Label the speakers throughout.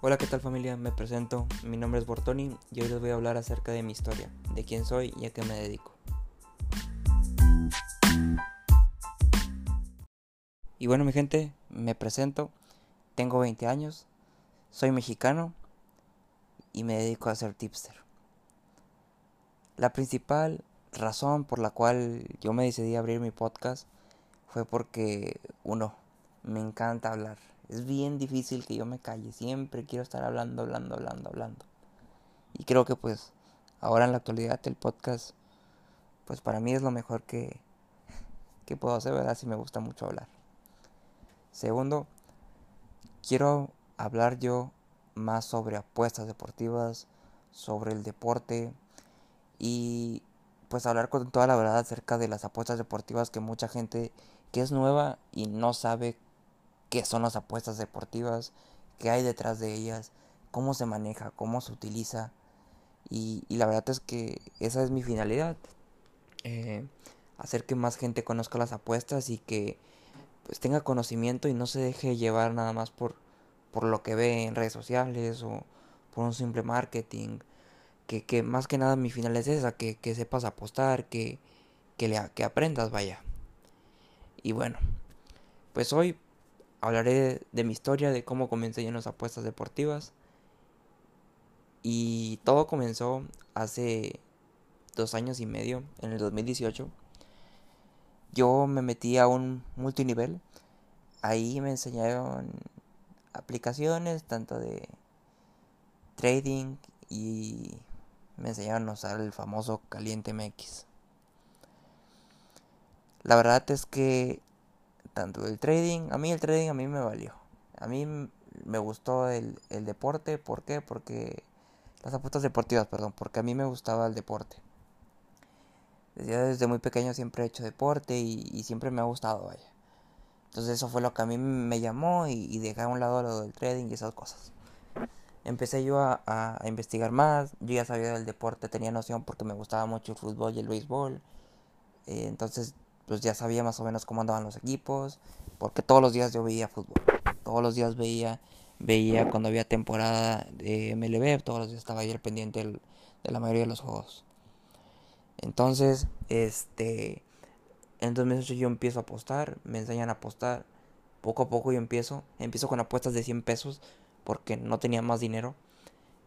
Speaker 1: Hola, ¿qué tal familia? Me presento, mi nombre es Bortoni y hoy les voy a hablar acerca de mi historia, de quién soy y a qué me dedico. Y bueno, mi gente, me presento, tengo 20 años, soy mexicano y me dedico a ser tipster. La principal razón por la cual yo me decidí a abrir mi podcast fue porque, uno, me encanta hablar es bien difícil que yo me calle. Siempre quiero estar hablando, hablando, hablando, hablando. Y creo que pues ahora en la actualidad el podcast, pues para mí es lo mejor que, que puedo hacer, ¿verdad? Si me gusta mucho hablar. Segundo, quiero hablar yo más sobre apuestas deportivas, sobre el deporte y pues hablar con toda la verdad acerca de las apuestas deportivas que mucha gente que es nueva y no sabe qué son las apuestas deportivas, qué hay detrás de ellas, cómo se maneja, cómo se utiliza. Y, la verdad es que esa es mi finalidad. Eh, hacer que más gente conozca las apuestas y que pues tenga conocimiento y no se deje llevar nada más por, por lo que ve en redes sociales o por un simple marketing. Que, que más que nada mi final es esa, que, que sepas apostar, que, que, que aprendas, vaya. Y bueno, pues hoy hablaré de mi historia, de cómo comencé yo en las apuestas deportivas. Y todo comenzó hace dos años y medio, en el 2018. Yo me metí a un multinivel. Ahí me enseñaron aplicaciones, tanto de trading y me enseñaron a usar el famoso Caliente MX. La verdad es que tanto el trading, a mí el trading a mí me valió. A mí me gustó el, deporte, ¿por qué? Porque las apuestas deportivas, perdón, porque a mí me gustaba el deporte. Desde, muy pequeño siempre he hecho deporte y, siempre me ha gustado, vaya. Entonces eso fue lo que a mí me llamó y, dejé a un lado lo del trading y esas cosas. Empecé yo a, investigar más, yo ya sabía del deporte, tenía noción porque me gustaba mucho el fútbol y el béisbol. Eh, entonces pues ya sabía más o menos cómo andaban los equipos, porque todos los días yo veía fútbol, todos los días veía, veía cuando había temporada de MLB, todos los días estaba ahí al pendiente de la mayoría de los juegos. Entonces, este, en 2008 yo empiezo a apostar, me enseñan a apostar, poco a poco yo empiezo, empiezo con apuestas de 100 pesos, porque no tenía más dinero,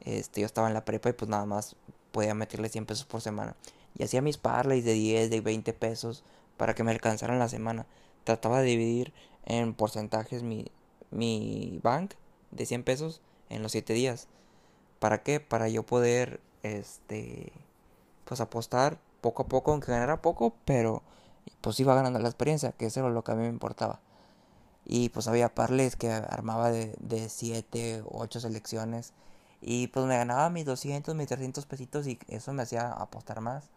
Speaker 1: este, yo estaba en la prepa y pues nada más podía meterle 100 pesos por semana. Y hacía mis parlays de 10, de 20 pesos, para que me alcanzaran la semana. Trataba de dividir en porcentajes mi, mi bank de 100 pesos en los 7 días. ¿Para qué? Para yo poder, este, pues apostar poco a poco, aunque ganara poco, pero pues iba ganando la experiencia, que eso era lo que a mí me importaba. Y pues había parles que armaba de, de 7 o 8 selecciones. Y pues me ganaba mis 200, mis 300 pesitos y eso me hacía apostar más.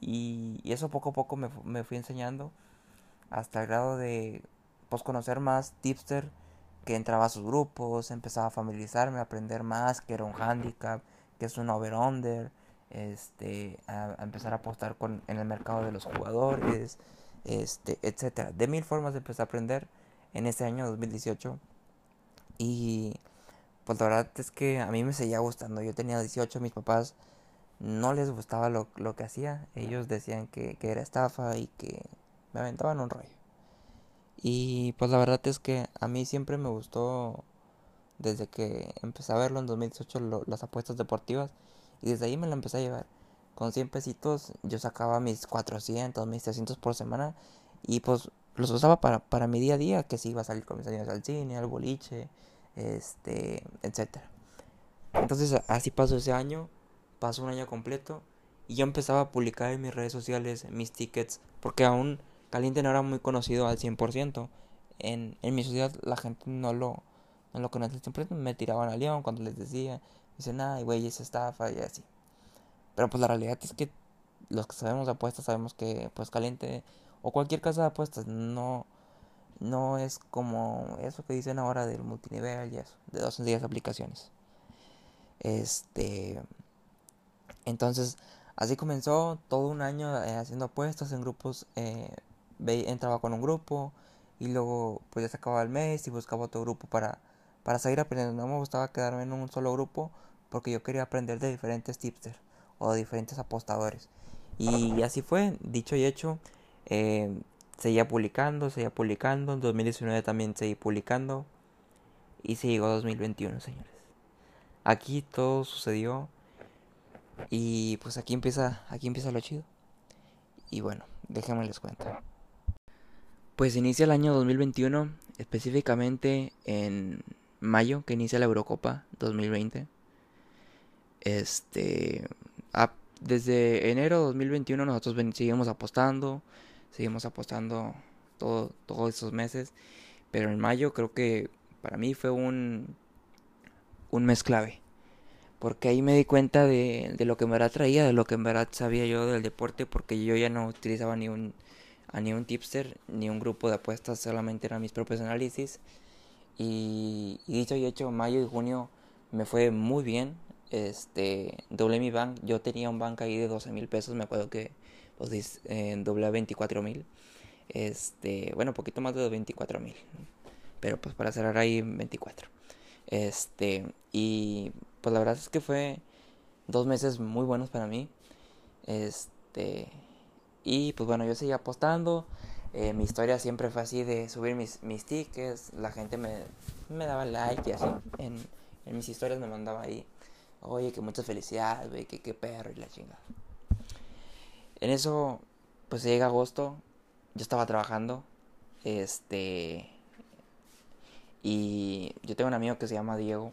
Speaker 1: Y, eso poco a poco me, me, fui enseñando hasta el grado de pues, conocer más tipster que entraba a sus grupos, empezaba a familiarizarme, a aprender más que era un handicap, que es un over-under, este, a, empezar a apostar con, en el mercado de los jugadores, este, etcétera. De mil formas empecé a aprender en ese año 2018 y pues la verdad es que a mí me seguía gustando. Yo tenía 18, mis papás no les gustaba lo, que hacía. Ellos decían que, era estafa y que me aventaban un rollo. Y pues la verdad es que a mí siempre me gustó, desde que empecé a verlo en 2018, las apuestas deportivas. Y desde ahí me lo empecé a llevar. Con 100 pesitos yo sacaba mis 400, mis 300 por semana. Y pues los usaba para, para mi día a día, que si iba a salir con mis amigos al cine, al boliche, este, etcétera. Entonces así pasó ese año pasó un año completo y yo empezaba a publicar en mis redes sociales mis tickets porque aún Caliente no era muy conocido al 100%. En, en mi sociedad la gente no lo, no lo conocía al Me tiraban a león cuando les decía. Dicen, ay, güey, es estafa y así. Pero pues la realidad es que los que sabemos de apuestas sabemos que pues Caliente o cualquier casa de apuestas no, no es como eso que dicen ahora del multinivel y eso, de dos en diez aplicaciones. Este, entonces, así comenzó todo un año eh, haciendo apuestas en grupos. Eh, entraba con un grupo y luego pues ya se acababa el mes y buscaba otro grupo para, para seguir aprendiendo. No me gustaba quedarme en un solo grupo porque yo quería aprender de diferentes tipsters o de diferentes apostadores. Y así fue, dicho y hecho. Eh, seguía publicando, seguía publicando. En 2019 también seguí publicando. Y se llegó 2021, señores. Aquí todo sucedió. Y pues aquí empieza, aquí empieza lo chido. Y bueno, déjenme les cuento. Pues inicia el año 2021, específicamente en mayo, que inicia la Eurocopa 2020. Este, desde enero de 2021 nosotros seguimos apostando, seguimos apostando todo, todos esos meses, pero en mayo creo que para mí fue un, un mes clave, porque ahí me di cuenta de, de lo que en verdad traía, de lo que en verdad sabía yo del deporte, porque yo ya no utilizaba ni un, a ni un tipster, ni un grupo de apuestas, solamente eran mis propios análisis. Y, dicho y hecho, mayo y junio me fue muy bien, este, doblé mi bank, yo tenía un bank ahí de 12 mil pesos, me acuerdo que pues, eh, doblé a 24 mil, este, bueno, poquito más de 24 mil, pero pues para cerrar ahí 24, este, y pues la verdad es que fue dos meses muy buenos para mí, este, y pues bueno, yo seguía apostando, eh, mi historia siempre fue así de subir mis, mis tickets, la gente me, me daba like y así, en, mis historias me mandaba ahí Oye, que muchas felicidades, güey, que qué perro y la chingada. En eso, pues llega agosto, yo estaba trabajando, este, y yo tengo un amigo que se llama Diego.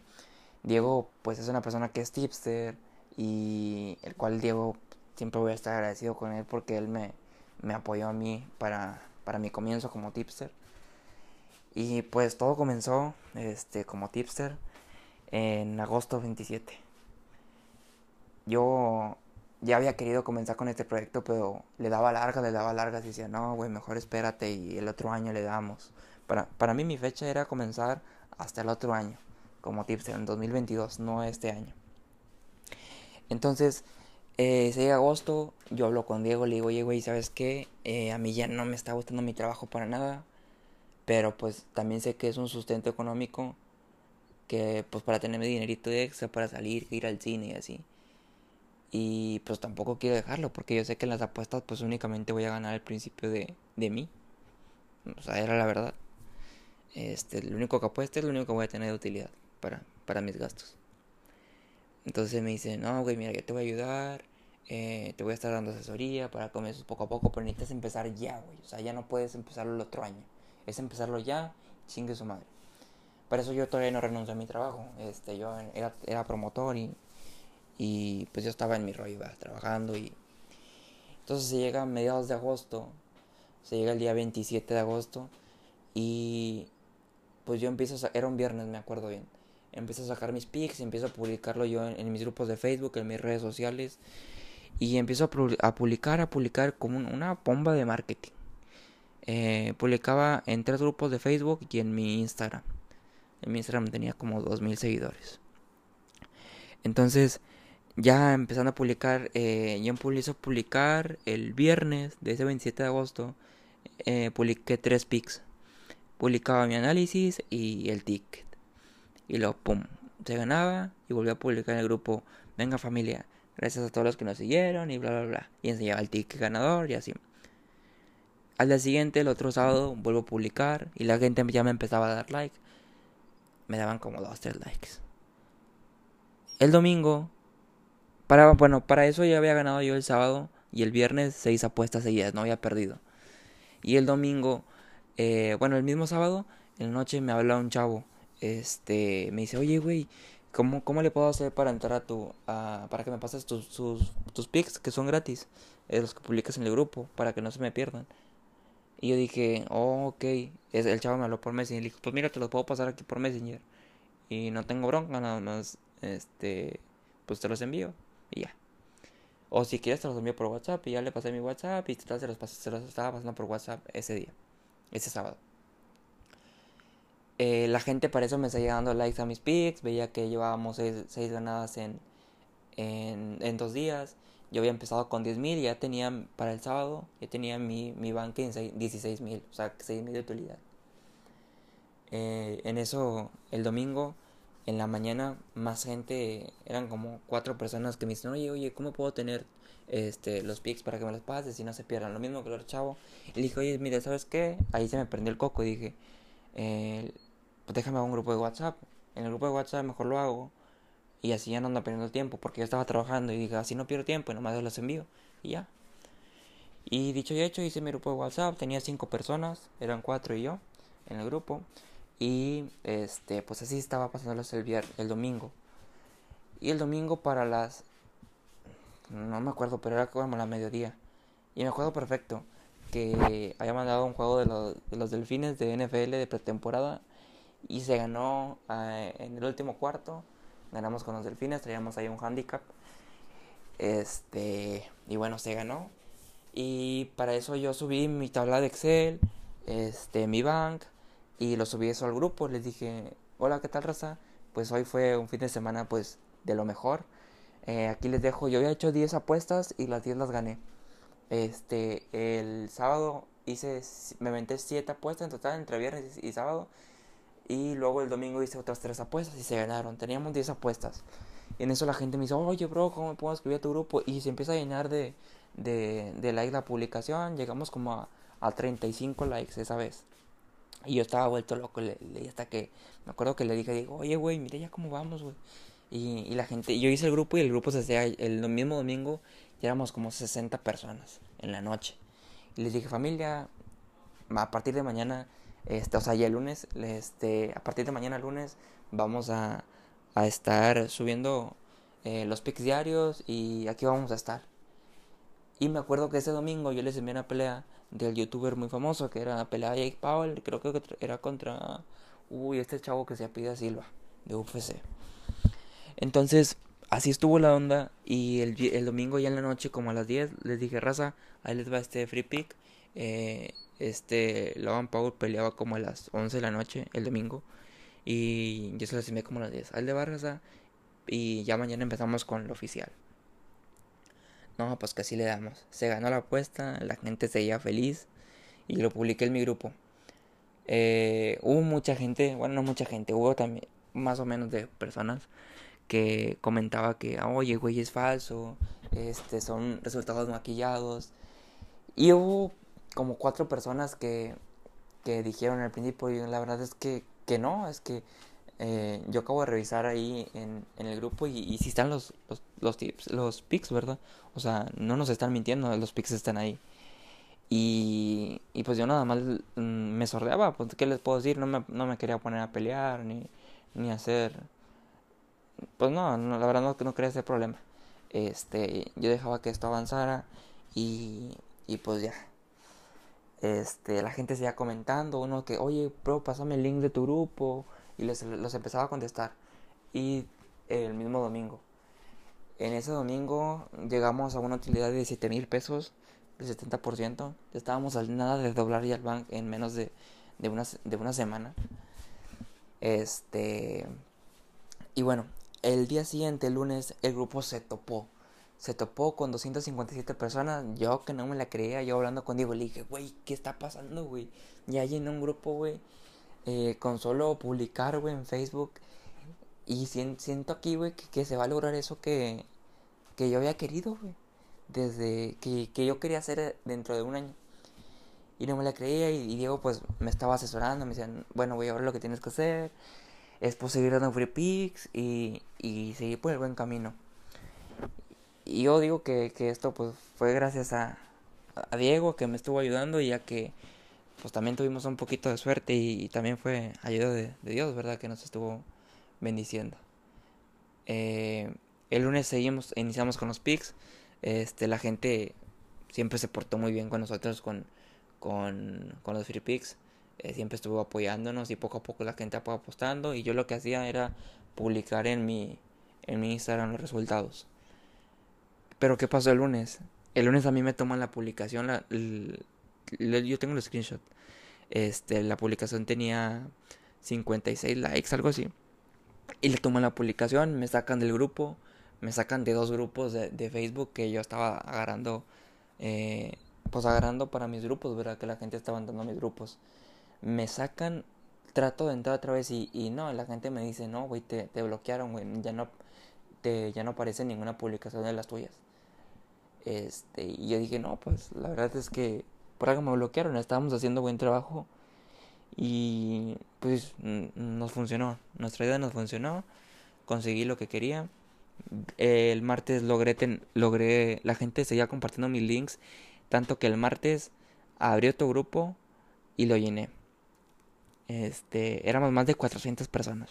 Speaker 1: Diego, pues es una persona que es tipster y el cual Diego siempre voy a estar agradecido con él porque él me, me apoyó a mí para, para mi comienzo como tipster. Y pues todo comenzó este, como tipster en agosto 27 yo ya había querido comenzar con este proyecto, pero le daba largas, le daba largas y decía, no, güey, mejor espérate y el otro año le damos. Para, para mí mi fecha era comenzar hasta el otro año, como tips, en 2022, no este año. Entonces, eh, de agosto, yo hablo con Diego, le digo, oye, güey, ¿sabes qué? Eh, a mí ya no me está gustando mi trabajo para nada, pero pues también sé que es un sustento económico que pues para tenerme dinerito extra para salir, ir al cine y así. Y pues tampoco quiero dejarlo porque yo sé que en las apuestas pues únicamente voy a ganar el principio de, de mí. O sea, era la verdad. Este, lo único que apuesto es lo único que voy a tener de utilidad para, para mis gastos. Entonces me dice, no, güey, mira, yo te voy a ayudar. Eh, te voy a estar dando asesoría para comienzos poco a poco, pero necesitas empezar ya, güey. O sea, ya no puedes empezarlo el otro año. Es empezarlo ya, chingue su madre. Para eso yo todavía no renuncio a mi trabajo. Este, yo era, era promotor y y pues yo estaba en mi rollo, trabajando y... Entonces se llega a mediados de agosto, se llega el día 27 de agosto y pues yo empiezo a... Era un viernes, me acuerdo bien. Empiezo a sacar mis pics, empiezo a publicarlo yo en, mis grupos de Facebook, en mis redes sociales. Y empiezo a, publicar, a publicar como una bomba de marketing. Eh, publicaba en tres grupos de Facebook y en mi Instagram. En mi Instagram tenía como 2.000 seguidores. Entonces ya empezando a publicar, eh, yo empiezo a publicar el viernes de ese 27 de agosto, eh, publiqué tres pics. Publicaba mi análisis y el ticket. Y luego, pum, se ganaba y volví a publicar en el grupo, venga familia, gracias a todos los que nos siguieron y bla, bla, bla. Y enseñaba el ticket ganador y así. Al día siguiente, el otro sábado, vuelvo a publicar y la gente ya me empezaba a dar like. Me daban como dos, tres likes. El domingo para, bueno, para eso ya había ganado yo el sábado y el viernes seis apuestas seguidas, no había perdido. Y el domingo, eh, bueno, el mismo sábado, en la noche me habla un chavo. Este, me dice, oye, güey, ¿cómo, ¿cómo le puedo hacer para entrar a tu, para que me pases tus, tus, tus pics que son gratis? Eh, los que publicas en el grupo, para que no se me pierdan. Y yo dije, oh, ok. Es, el chavo me habló por Messenger. Le dije, pues mira, te los puedo pasar aquí por Messenger. Y no tengo bronca, nada más, este, pues te los envío. Y ya. O si quieres te los envío por WhatsApp y ya le pasé mi WhatsApp y se los, se los estaba pasando por WhatsApp ese día, ese sábado. Eh, la gente para eso me está llegando likes a mis pics, veía que llevábamos 6 ganadas en, en, dos días. Yo había empezado con 10.000 y ya tenía para el sábado, ya tenía mi, mi banque en 16.000, o sea, 6.000 de utilidad. Eh, en eso, el domingo, en la mañana, más gente, eran como cuatro personas que me dicen, oye, oye, ¿cómo puedo tener este, los pics para que me los pases y no se pierdan? Lo mismo que el chavo. Y le dije, oye, mira, ¿sabes qué? Ahí se me prendió el coco y dije, eh, pues déjame un grupo de WhatsApp. En el grupo de WhatsApp mejor lo hago. Y así ya no ando perdiendo tiempo, porque yo estaba trabajando y dije, así no pierdo tiempo y nomás los envío. Y ya. Y dicho y hecho, hice mi grupo de WhatsApp, tenía cinco personas, eran cuatro y yo en el grupo. Y este, pues así estaba pasándolos el viernes, el domingo. Y el domingo para las no me acuerdo, pero era como la mediodía. Y me acuerdo perfecto que había mandado un juego de los, de los delfines de NFL de pretemporada y se ganó eh, en el último cuarto. Ganamos con los delfines, traíamos ahí un handicap. Este, y bueno, se ganó. Y para eso yo subí mi tabla de Excel, este, mi bank, y lo subí eso al grupo. Les dije, hola, ¿qué tal, raza? Pues hoy fue un fin de semana, pues, de lo mejor. Eh, aquí les dejo, yo había hecho 10 apuestas y las 10 las gané. Este, el sábado hice, me inventé 7 apuestas en total entre viernes y sábado. Y luego el domingo hice otras 3 apuestas y se ganaron. Teníamos 10 apuestas. Y en eso la gente me dice, oye, bro, ¿cómo me puedo escribir a tu grupo? Y se empieza a llenar de, de, de like la publicación. Llegamos como a, a 35 likes esa vez. Y yo estaba vuelto loco. Le, hasta que me acuerdo que le dije, digo, oye, güey, mire ya cómo vamos, güey. Y, y, la gente, yo hice el grupo y el grupo se hacía el mismo domingo. Ya éramos como 60 personas en la noche. Y les dije, familia, a partir de mañana, este, o sea, ya el lunes, este, a partir de mañana lunes, vamos a, a estar subiendo eh, los pics diarios y aquí vamos a estar. Y me acuerdo que ese domingo yo les envié una pelea del youtuber muy famoso que era la pelea de Jake Powell, creo que era contra uy, este chavo que se apida Silva de UFC. Entonces, así estuvo la onda y el, el, domingo ya en la noche como a las 10 les dije, "Raza, ahí les va este free pick." Eh, este Logan Paul peleaba como a las 11 de la noche el domingo y yo se los envié como a las 10. Ahí le va, raza, y ya mañana empezamos con lo oficial. No, pues que así le damos. Se ganó la apuesta, la gente seguía feliz y lo publiqué en mi grupo. Eh, hubo mucha gente, bueno, no mucha gente, hubo también más o menos de personas que comentaba que, oye, güey, es falso, este, son resultados maquillados. Y hubo como cuatro personas que, que dijeron al principio, y la verdad es que, que no, es que eh, yo acabo de revisar ahí en, en el grupo y, y si están los, los, los, tips, los pics, ¿verdad? O sea, no nos están mintiendo, los pics están ahí. Y, y pues yo nada más mm, me sordeaba, pues qué les puedo decir, no me, no me quería poner a pelear ni, ni hacer... Pues no, no la verdad no, no quería ese problema. Este, yo dejaba que esto avanzara y, y pues ya. Este, la gente seguía comentando, uno que, oye, bro, pásame el link de tu grupo y les, los empezaba a contestar. Y el mismo domingo. En ese domingo llegamos a una utilidad de 7 mil pesos, del 70%. Estábamos al nada de doblar ya el bank en menos de, de, una, de una semana. Este. Y bueno, el día siguiente, el lunes, el grupo se topó. Se topó con 257 personas. Yo que no me la creía, yo hablando con Diego, le dije, güey, ¿qué está pasando, güey? Ya llené un grupo, güey eh, con solo publicar, güey, en Facebook. Y siento aquí, güey, que, se va a lograr eso que, que yo había querido, güey. Desde que, que, yo quería hacer dentro de un año. Y no me la creía y, Diego pues me estaba asesorando, me decían, bueno, voy a ver lo que tienes que hacer. Es posible dando free picks y, y seguir por el buen camino. Y yo digo que, que esto pues fue gracias a, Diego que me estuvo ayudando y a que pues también tuvimos un poquito de suerte y, también fue ayuda de, Dios, ¿verdad? Que nos estuvo bendiciendo. Eh, el lunes seguimos, iniciamos con los picks. Este, la gente siempre se portó muy bien con nosotros con, con, con los free picks. Eh, siempre estuvo apoyándonos y poco a poco la gente fue apostando. Y yo lo que hacía era publicar en mi, en mi Instagram los resultados. Pero ¿qué pasó el lunes? El lunes a mí me toman la publicación, la, yo tengo el screenshot. Este, la publicación tenía 56 likes, algo así. Y le toman la publicación, me sacan del grupo, me sacan de dos grupos de, de Facebook que yo estaba agarrando, eh, pues agarrando para mis grupos, ¿verdad? Que la gente estaba dando a mis grupos. Me sacan trato de entrar otra vez y, y no, la gente me dice, no, güey, te, te bloquearon, güey, ya no, te, ya no aparece ninguna publicación de las tuyas. Este, y yo dije, no, pues la verdad es que por algo me bloquearon, estábamos haciendo buen trabajo y pues nos funcionó, nuestra idea nos funcionó, conseguí lo que quería. El martes logré, logré, la gente seguía compartiendo mis links, tanto que el martes abrí otro grupo y lo llené. Este, éramos más de 400 personas.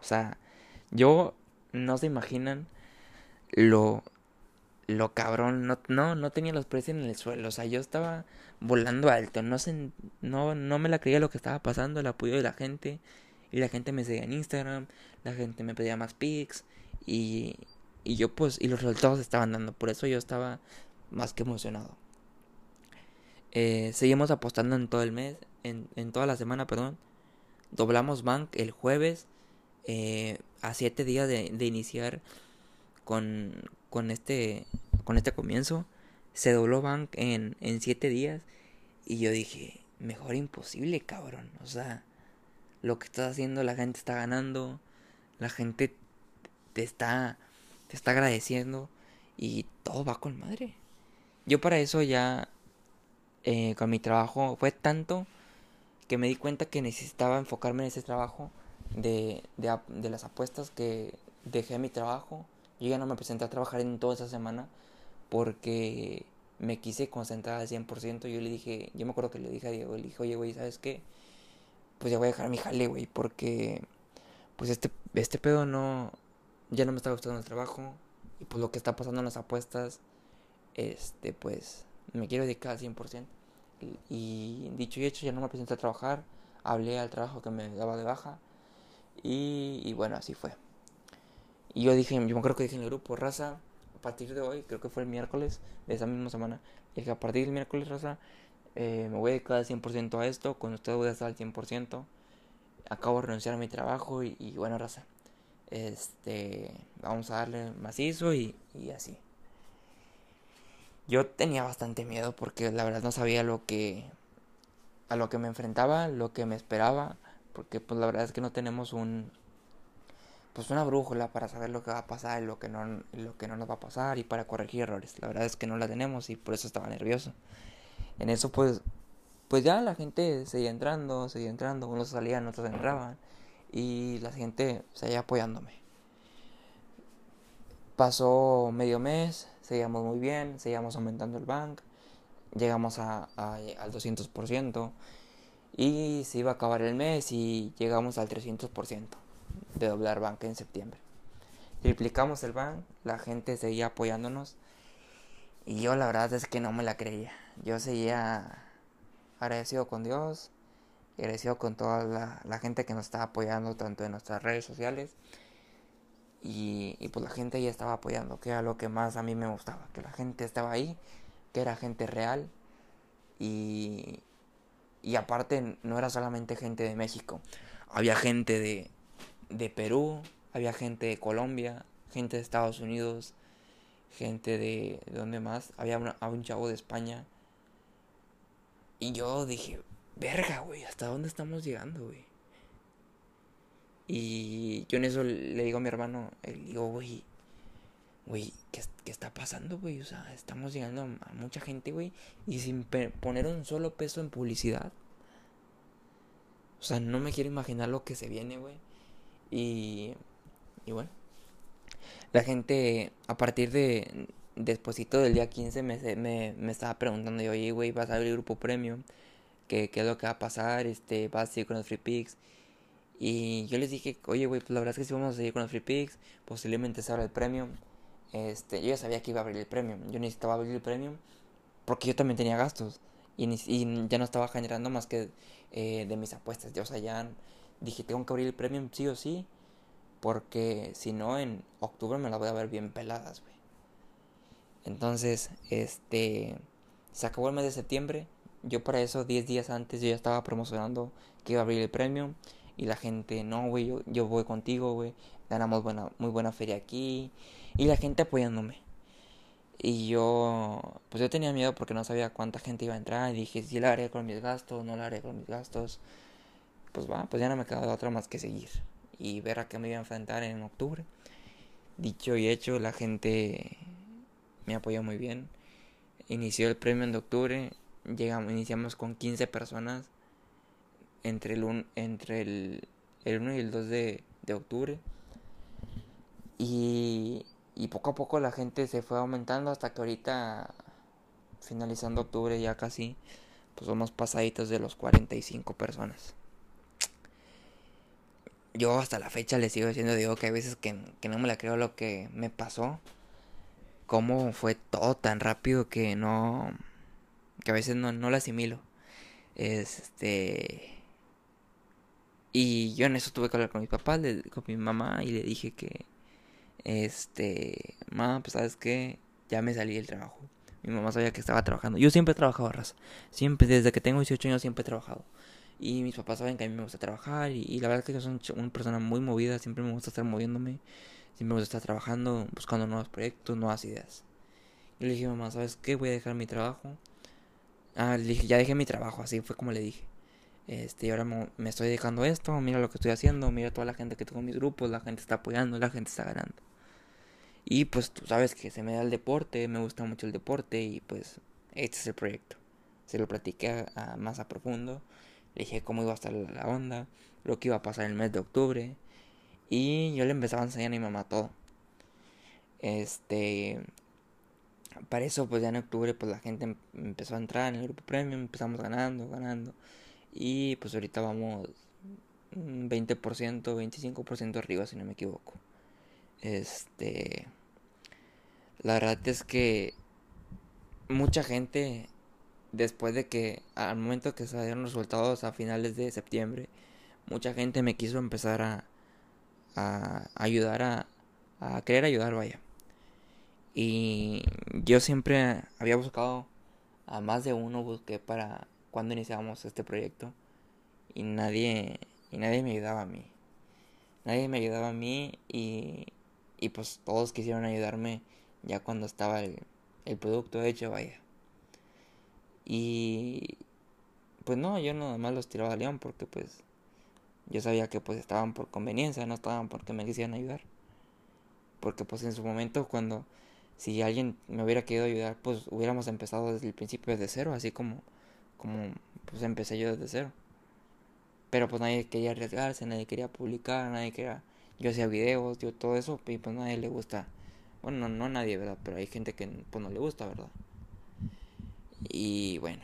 Speaker 1: O sea, yo no se imaginan lo lo cabrón, no, no, no tenía los precios en el suelo, o sea, yo estaba volando alto, no sé, no, no me la creía lo que estaba pasando, el apoyo de la gente, y la gente me seguía en Instagram, la gente me pedía más pics, y, y yo pues, y los resultados estaban dando, por eso yo estaba más que emocionado. Eh, seguimos apostando en todo el mes, en, en toda la semana, perdón. Doblamos Bank el jueves, eh, a siete días de, de iniciar con, con este, con este comienzo. Se dobló Bank en, en siete días. Y yo dije, mejor imposible, cabrón. O sea, lo que estás haciendo, la gente está ganando. La gente te está, te está agradeciendo. Y todo va con madre. Yo para eso ya, eh, con mi trabajo, fue tanto que me di cuenta que necesitaba enfocarme en ese trabajo de, de, de las apuestas que dejé mi trabajo yo ya no me presenté a trabajar en toda esa semana porque me quise concentrar al 100%. Yo le dije, yo me acuerdo que le dije a Diego, le dije, oye, güey, ¿sabes qué? Pues ya voy a dejar mi jale, güey, porque pues este, este pedo no, ya no me está gustando el trabajo. Y pues lo que está pasando en las apuestas, este, pues me quiero dedicar al 100%. Y, dicho y hecho, ya no me presenté a trabajar. Hablé al trabajo que me daba de baja. Y bueno, así fue. Y yo dije, yo acuerdo que dije en el grupo, raza, a partir de hoy, creo que fue el miércoles de esa misma semana, dije, a partir del miércoles, raza, eh, me voy a dedicar al 100% a esto, con ustedes voy a estar al 100%, acabo de renunciar a mi trabajo y, bueno, raza, este, vamos a darle macizo y, y así. Yo tenía bastante miedo porque la verdad no sabía lo que a lo que me enfrentaba, lo que me esperaba, porque pues la verdad es que no tenemos un pues una brújula para saber lo que va a pasar y lo que no, lo que no nos va a pasar y para corregir errores. La verdad es que no la tenemos y por eso estaba nervioso. En eso pues pues ya la gente seguía entrando, seguía entrando, unos salían, otros entraban y la gente seguía apoyándome. Pasó medio mes, seguíamos muy bien, seguíamos aumentando el bank, llegamos a, al 200% y se iba a acabar el mes y llegamos al 300% de doblar banca en septiembre. Triplicamos el bank, la gente seguía apoyándonos y yo la verdad es que no me la creía. Yo seguía agradecido con Dios, agradecido con toda la, gente que nos estaba apoyando tanto en nuestras redes sociales y, y, pues la gente ya estaba apoyando, que era lo que más a mí me gustaba, que la gente estaba ahí, que era gente real y, y aparte no era solamente gente de México, había gente de, de Perú, había gente de Colombia, gente de Estados Unidos, gente de, de más, había, un chavo de España. Y yo dije, verga, güey, ¿hasta dónde estamos llegando, güey? Y yo en eso le digo a mi hermano, le digo, güey, güey, ¿qué, ¿qué, está pasando, güey? O sea, estamos llegando a, a mucha gente, güey, y sin poner un solo peso en publicidad. O sea, no me quiero imaginar lo que se viene, güey. Y, y bueno, la gente a partir de despuésito del día 15 me, me, me estaba preguntando, yo, oye, güey, vas a abrir grupo premium, ¿Qué, ¿qué, es lo que va a pasar? Este, ¿Vas a seguir con los free picks? Y yo les dije, oye, güey, pues la verdad es que si vamos a seguir con los free picks, posiblemente se abra el premium. Este, yo ya sabía que iba a abrir el premium, yo necesitaba abrir el premium porque yo también tenía gastos y, y ya no estaba generando más que eh, de mis apuestas. Yo, o dije, tengo que abrir el premium sí o sí. Porque si no, en octubre me la voy a ver bien peladas, güey. Entonces, este. Se acabó el mes de septiembre. Yo para eso, 10 días antes, yo ya estaba promocionando que iba a abrir el premium. Y la gente, no, güey, yo, yo voy contigo, güey. Ganamos buena, muy buena feria aquí. Y la gente apoyándome. Y yo, pues yo tenía miedo porque no sabía cuánta gente iba a entrar. Y dije, si la haré con mis gastos, no la haré con mis gastos pues va, pues ya no me queda otra más que seguir y ver a qué me iba a enfrentar en octubre. Dicho y hecho, la gente me apoyó muy bien. Inició el premio en octubre, llegamos, iniciamos con 15 personas entre el, entre el, el 1 y el 2 de, de octubre. Y, y poco a poco la gente se fue aumentando hasta que ahorita, finalizando octubre ya casi, pues somos pasaditos de los 45 personas. Yo hasta la fecha le sigo diciendo, digo que hay veces que, no me la creo lo que me pasó. Cómo fue todo tan rápido que no... que a veces no, no lo asimilo. Este... Y yo en eso tuve que hablar con mi papá, con mi mamá y le dije que, este, mamá, pues sabes que ya me salí del trabajo. Mi mamá sabía que estaba trabajando. Yo siempre he trabajado, raza. Siempre, desde que tengo 18 años, siempre he trabajado. Y mis papás saben que a mí me gusta trabajar. Y, la verdad es que yo soy una persona muy movida. Siempre me gusta estar moviéndome. Siempre me gusta estar trabajando, buscando nuevos proyectos, nuevas ideas. Y le dije, mamá, ¿sabes qué? Voy a dejar mi trabajo. Ah, le dije, ya dejé mi trabajo. Así fue como le dije. Este, ahora me estoy dedicando a esto. Mira lo que estoy haciendo. Mira toda la gente que tengo en mis grupos. La gente está apoyando. La gente está ganando. Y pues tú sabes que se me da el deporte, me gusta mucho el deporte y pues este es el proyecto. Se lo platiqué a, más a profundo, le dije cómo iba a estar la onda, lo que iba a pasar en el mes de octubre y yo le empezaba a enseñar a mi mamá todo. Este, para eso pues ya en octubre pues la gente em, empezó a entrar en el grupo premium, empezamos ganando, ganando y pues ahorita vamos 20%, 25% arriba si no me equivoco. Este. La verdad es que mucha gente, después de que, al momento que salieron los resultados a finales de septiembre, mucha gente me quiso empezar a, a ayudar a, a querer ayudar, vaya. Y yo siempre había buscado a más de uno, busqué para cuando iniciamos este proyecto y nadie y nadie me ayudaba a mí. Nadie me ayudaba a mí y y pues todos quisieron ayudarme ya cuando estaba el, producto hecho, vaya. Y pues no, yo nada más los tiraba a león porque pues yo sabía que pues estaban por conveniencia, no estaban porque me quisieran ayudar. Porque pues en su momento cuando si alguien me hubiera querido ayudar, pues hubiéramos empezado desde el principio desde cero, así como como pues empecé yo desde cero. Pero pues nadie quería arriesgarse, nadie quería publicar, nadie quería yo hacía videos, yo todo eso, y pues nadie le gusta. Bueno, no, a nadie, ¿verdad? Pero hay gente que pues no le gusta, ¿verdad? Y bueno.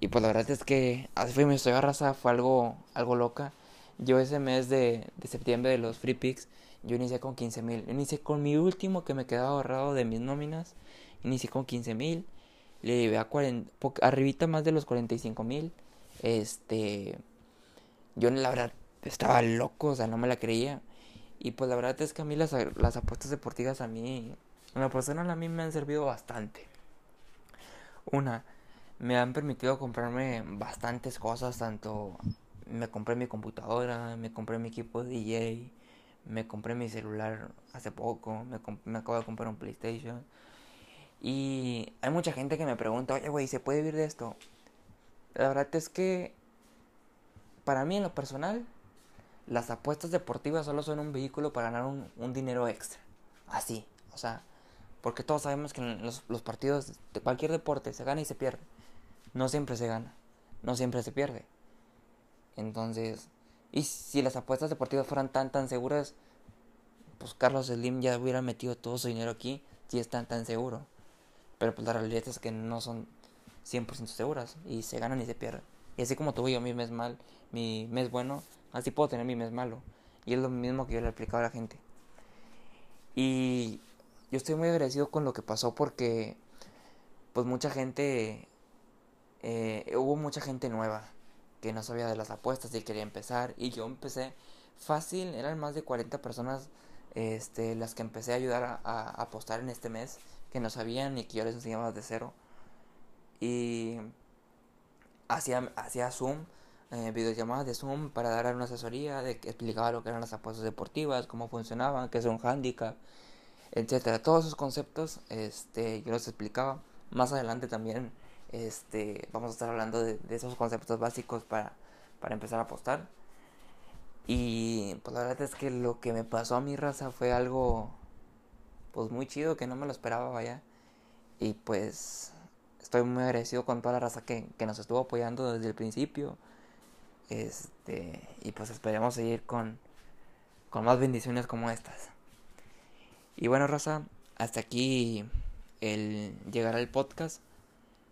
Speaker 1: Y pues la verdad es que así fue mi historia raza, fue algo, algo loca. Yo ese mes de, de septiembre de los free picks, yo inicié con 15 mil. Inicié con mi último que me quedaba ahorrado de mis nóminas. Inicié con 15 mil. Le llevé a 40, arribita más de los 45 mil. Este, yo la verdad estaba loco, o sea, no me la creía. Y pues la verdad es que a mí las, las apuestas deportivas a mí, en la persona a mí me han servido bastante. Una, me han permitido comprarme bastantes cosas, tanto me compré mi computadora, me compré mi equipo de DJ, me compré mi celular hace poco, me, me acabo de comprar un PlayStation. Y hay mucha gente que me pregunta, oye, güey, ¿se puede vivir de esto? La verdad es que, para mí en lo personal, las apuestas deportivas solo son un vehículo para ganar un, dinero extra. Así, o sea, porque todos sabemos que en los, partidos de cualquier deporte se gana y se pierde. No siempre se gana, no siempre se pierde. Entonces, y si las apuestas deportivas fueran tan tan seguras, pues Carlos Slim ya hubiera metido todo su dinero aquí si es tan tan seguro. Pero pues la realidad es que no son 100% seguras y se ganan y se pierden. Y así como tuve yo mi mes mal, mi mes bueno, Así puedo tener mi mes malo. Y es lo mismo que yo le he explicado a la gente. Y yo estoy muy agradecido con lo que pasó porque pues mucha gente, eh, hubo mucha gente nueva que no sabía de las apuestas y quería empezar. Y yo empecé fácil, eran más de 40 personas este, las que empecé a ayudar a, apostar en este mes, que no sabían y que yo les enseñaba de cero. Y hacía, hacía Zoom eh, videollamadas de Zoom para dar una asesoría de que explicaba lo que eran las apuestas deportivas, cómo funcionaban, qué es un handicap, etcétera. Todos esos conceptos este, yo los explicaba. Más adelante también este, vamos a estar hablando de, esos conceptos básicos para, para empezar a apostar. Y pues la verdad es que lo que me pasó a mi raza fue algo pues muy chido que no me lo esperaba, vaya. Y pues estoy muy agradecido con toda la raza que, que nos estuvo apoyando desde el principio. Este, y pues esperemos seguir con, con más bendiciones como estas. Y bueno, raza, hasta aquí el llegar al podcast.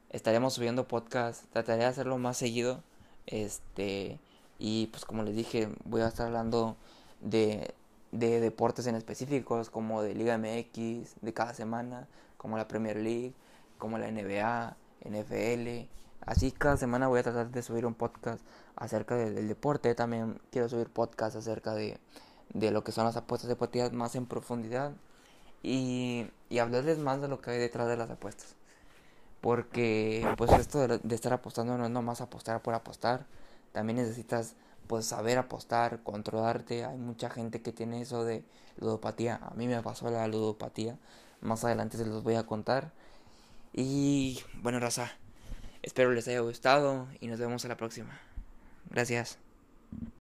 Speaker 1: Estaremos subiendo podcast, trataré de hacerlo más seguido. Este, y pues como les dije, voy a estar hablando de, de deportes en específicos, como de Liga MX, de cada semana, como la Premier League, como la NBA, NFL. Así cada semana voy a tratar de subir un podcast acerca del, deporte. También quiero subir podcast acerca de, de lo que son las apuestas deportivas más en profundidad. Y, hablarles más de lo que hay detrás de las apuestas. Porque pues esto de, de estar apostando no es nomás apostar por apostar también necesitas pues saber apostar, controlarte. Hay mucha gente que tiene eso de ludopatía. A mí me pasó la ludopatía. Más adelante se los voy a contar. Y bueno, raza, espero les haya gustado y nos vemos a la próxima. Gracias.